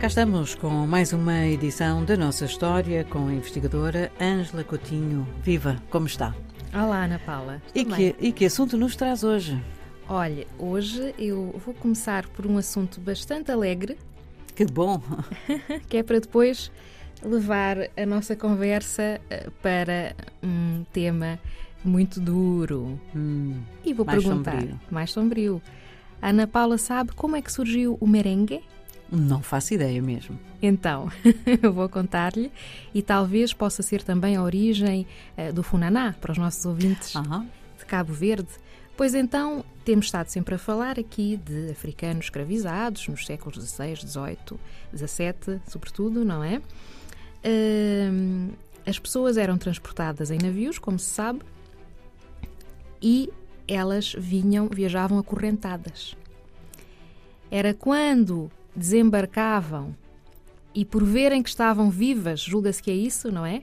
Cá estamos com mais uma edição da nossa história com a investigadora Ângela Coutinho. Viva, como está? Olá, Ana Paula. E que, e que assunto nos traz hoje? Olha, hoje eu vou começar por um assunto bastante alegre. Que bom! que é para depois levar a nossa conversa eh, para um tema muito duro. Hum, e vou mais perguntar, sombrio. mais sombrio. A Ana Paula sabe como é que surgiu o merengue? Não faço ideia mesmo. Então, eu vou contar-lhe e talvez possa ser também a origem eh, do funaná para os nossos ouvintes Aham. de Cabo Verde. Pois então, temos estado sempre a falar aqui de africanos escravizados nos séculos XVI, XVIII, XVII, sobretudo, não é? Hum, as pessoas eram transportadas em navios, como se sabe, e elas vinham, viajavam acorrentadas. Era quando desembarcavam e por verem que estavam vivas, julga-se que é isso, não é?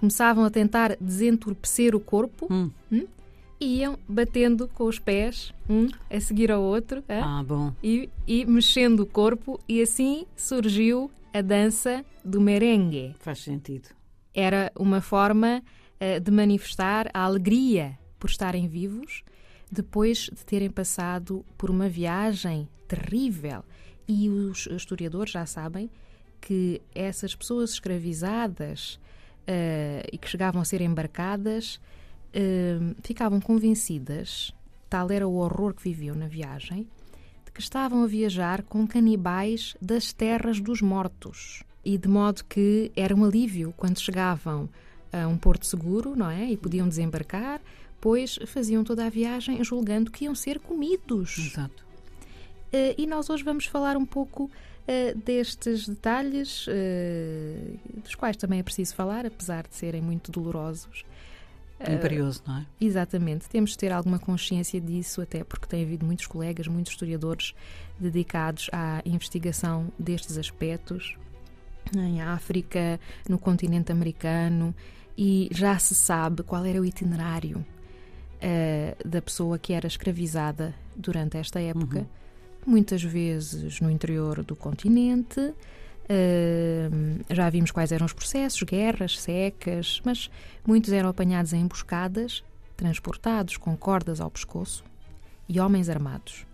Começavam a tentar desentorpecer o corpo Hum. e iam batendo com os pés, um a seguir ao outro, hã? Ah, bom. e, e mexendo o corpo, e assim surgiu a dança do merengue. Faz sentido. Era uma forma eh, de manifestar a alegria por estarem vivos depois de terem passado por uma viagem terrível. E os historiadores já sabem que essas pessoas escravizadas eh, e que chegavam a ser embarcadas eh, ficavam convencidas, tal era o horror que viviam na viagem, de que estavam a viajar com canibais das terras dos mortos. E de modo que era um alívio quando chegavam a um porto seguro, não é? E podiam desembarcar, pois faziam toda a viagem julgando que iam ser comidos. Exato. Eh, e nós hoje vamos falar um pouco eh, destes detalhes, eh, dos quais também é preciso falar, apesar de serem muito dolorosos. Imperioso, não é? Exatamente, temos de ter alguma consciência disso, até porque tem havido muitos colegas, muitos historiadores dedicados à investigação destes aspectos em África, no continente americano, e já se sabe qual era o itinerário eh, da pessoa que era escravizada durante esta época. Muitas vezes no interior do continente, eh, já vimos quais eram os processos, guerras, secas, mas muitos eram apanhados em emboscadas, transportados com cordas ao pescoço e homens armados.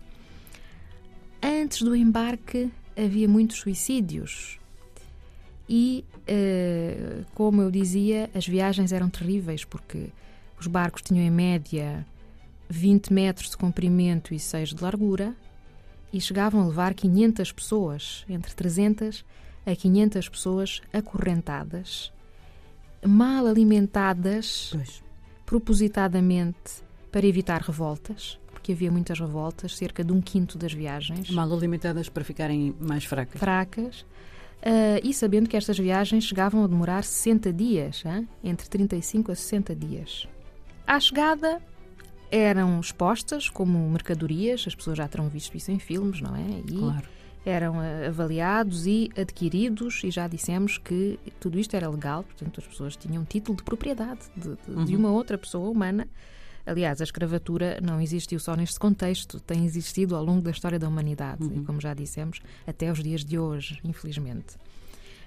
Antes do embarque havia muitos suicídios. E, eh, como eu dizia, as viagens eram terríveis porque os barcos tinham em média 20 metros de comprimento e 6 de largura e chegavam a levar 500 pessoas, entre 300 a 500 pessoas acorrentadas, mal alimentadas, Pois. propositadamente para evitar revoltas, porque havia muitas revoltas, cerca de um quinto das viagens, Mal alimentadas para ficarem mais fracas. fracas, ah, e sabendo que estas viagens chegavam a demorar 60 dias, hã? entre 35 a 60 dias. À chegada eram expostas como mercadorias, as pessoas já terão visto isso em filmes, não é? E Claro. eram ah, avaliados e adquiridos, e já dissemos que tudo isto era legal, portanto as pessoas tinham título de propriedade de, de- de uma outra pessoa humana. Aliás, a escravatura não existiu só neste contexto, tem existido ao longo da história da humanidade, e como já dissemos, até os dias de hoje, infelizmente.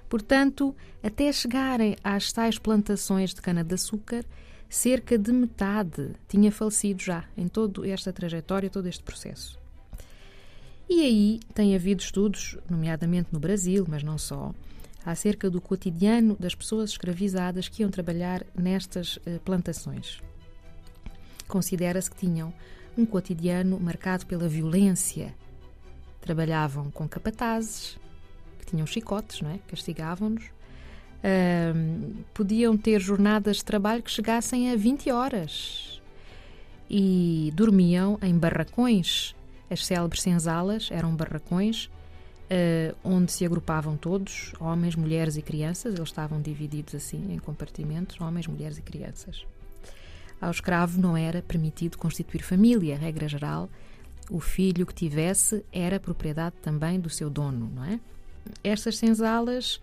Portanto, até chegarem às tais plantações de cana-de-açúcar, cerca de metade tinha falecido já em toda esta trajetória, todo este processo. E aí tem havido estudos, nomeadamente no Brasil, mas não só, acerca do cotidiano das pessoas escravizadas que iam trabalhar nestas eh, plantações. Considera-se que tinham um cotidiano marcado pela violência. Trabalhavam com capatazes, que tinham chicotes, não é? Castigavam-nos. Ahm, podiam ter jornadas de trabalho que chegassem a 20 horas. E dormiam em barracões. As célebres senzalas eram barracões eh, onde se agrupavam todos, homens, mulheres e crianças. Eles estavam divididos assim em compartimentos, homens, mulheres e crianças. Ao escravo não era permitido constituir família, regra geral. O filho que tivesse era propriedade também do seu dono, não é? Estas senzalas,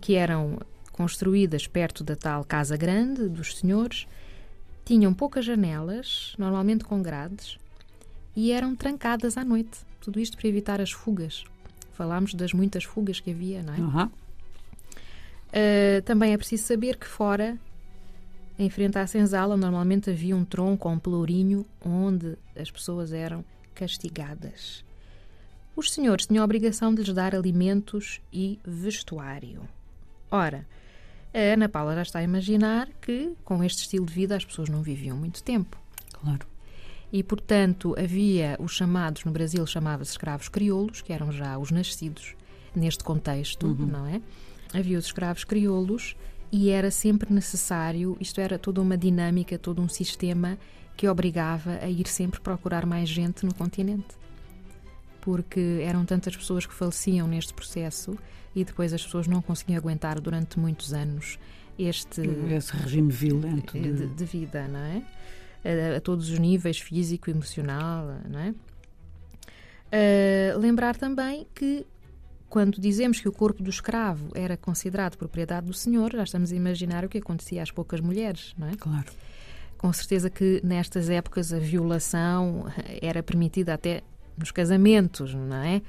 que eram construídas perto da tal casa grande dos senhores, tinham poucas janelas, normalmente com grades, e eram trancadas à noite. Tudo isto para evitar as fugas. falámos das muitas fugas que havia, não é? Uhum. Uh, também é preciso saber que fora, em frente à senzala, normalmente havia um tronco ou um pelourinho onde as pessoas eram castigadas. Os senhores tinham a obrigação de lhes dar alimentos e vestuário. Ora, a Ana Paula já está a imaginar que, com este estilo de vida, as pessoas não viviam muito tempo. Claro. E, portanto, havia os chamados, no Brasil chamava-se escravos crioulos, que eram já os nascidos neste contexto, uhum. não é? Havia os escravos crioulos e era sempre necessário, isto era toda uma dinâmica, todo um sistema que obrigava a ir sempre procurar mais gente no continente. Porque eram tantas pessoas que faleciam neste processo e depois as pessoas não conseguiam aguentar durante muitos anos este esse regime violento de, de, de vida, não é? A, a, todos os níveis físico, emocional, não é? Uh, lembrar também que quando dizemos que o corpo do escravo era considerado propriedade do senhor, já estamos a imaginar o que acontecia às poucas mulheres, não é? Claro. Com certeza que nestas épocas a violação era permitida até nos casamentos, não é?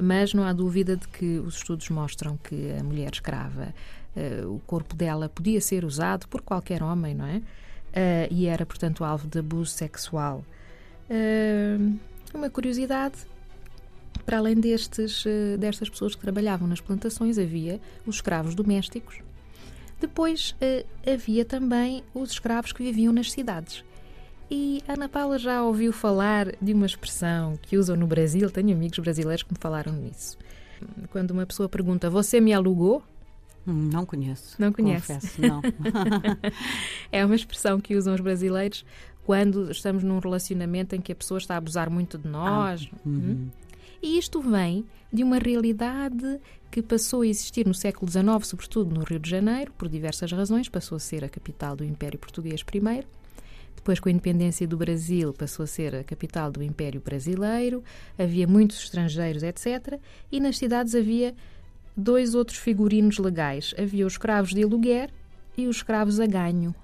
Mas não há dúvida de que os estudos mostram que a mulher escrava, uh, o corpo dela podia ser usado por qualquer homem, não é? Uh, e era, portanto, alvo de abuso sexual. Uh, uma curiosidade para além destes, destas pessoas que trabalhavam nas plantações, havia os escravos domésticos. Depois havia também os escravos que viviam nas cidades. E a Ana Paula já ouviu falar de uma expressão que usam no Brasil, tenho amigos brasileiros que me falaram nisso. Quando uma pessoa pergunta, você me alugou? Hum, não conheço. Não conhece? Confesso, não. é uma expressão que usam os brasileiros quando estamos num relacionamento em que a pessoa está a abusar muito de nós. Ah, uhum. hum? E isto vem de uma realidade que passou a existir no século XIX, sobretudo no Rio de Janeiro, por diversas razões. Passou a ser a capital do Império Português primeiro depois, com a independência do Brasil, passou a ser a capital do Império Brasileiro, havia muitos estrangeiros, etc. E nas cidades havia dois outros figurinos legais: havia os escravos de aluguer e os escravos a ganho,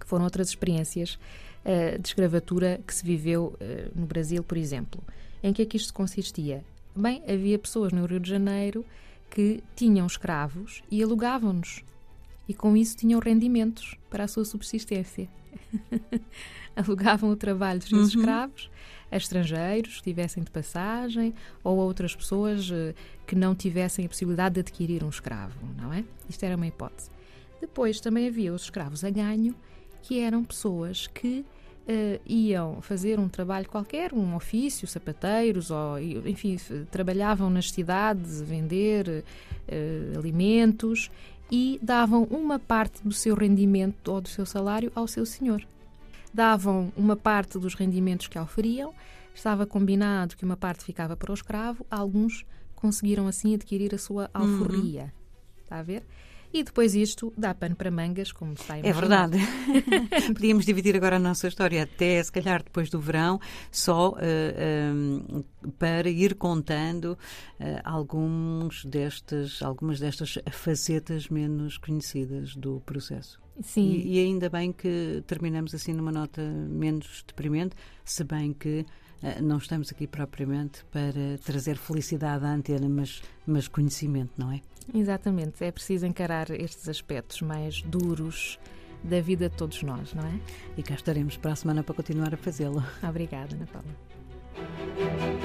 que foram outras experiências uh, de escravatura que se viveu uh, no Brasil, por exemplo. Em que é que isto consistia? Bem, havia pessoas no Rio de Janeiro que tinham escravos e alugavam-nos e com isso tinham rendimentos para a sua subsistência. Alugavam o trabalho dos seus uhum. escravos a estrangeiros que estivessem de passagem ou a outras pessoas uh, que não tivessem a possibilidade de adquirir um escravo, não é? Isto era uma hipótese. Depois também havia os escravos a ganho, que eram pessoas que uh, iam fazer um trabalho qualquer, um ofício, sapateiros, ou, enfim, trabalhavam nas cidades, vender uh, alimentos e davam uma parte do seu rendimento ou do seu salário ao seu senhor. Davam uma parte dos rendimentos que oferiam, estava combinado que uma parte ficava para o escravo, alguns conseguiram assim adquirir a sua uhum. alforria. Uhum. Está a ver? E depois isto dá pano para mangas, como está a É verdade. Podíamos dividir agora a nossa história até, se calhar, depois do verão, só uh, eh, um, eh, para ir contando uh, alguns destes, algumas destas facetas menos conhecidas do processo. Sim. E, e ainda bem que terminamos assim numa nota menos deprimente, se bem que não estamos aqui propriamente para trazer felicidade à antena, mas, mas conhecimento, não é? Exatamente, é preciso encarar estes aspectos mais duros da vida de todos nós, não é? E cá estaremos para a semana para continuar a fazê-lo. Obrigada, Ana Paula.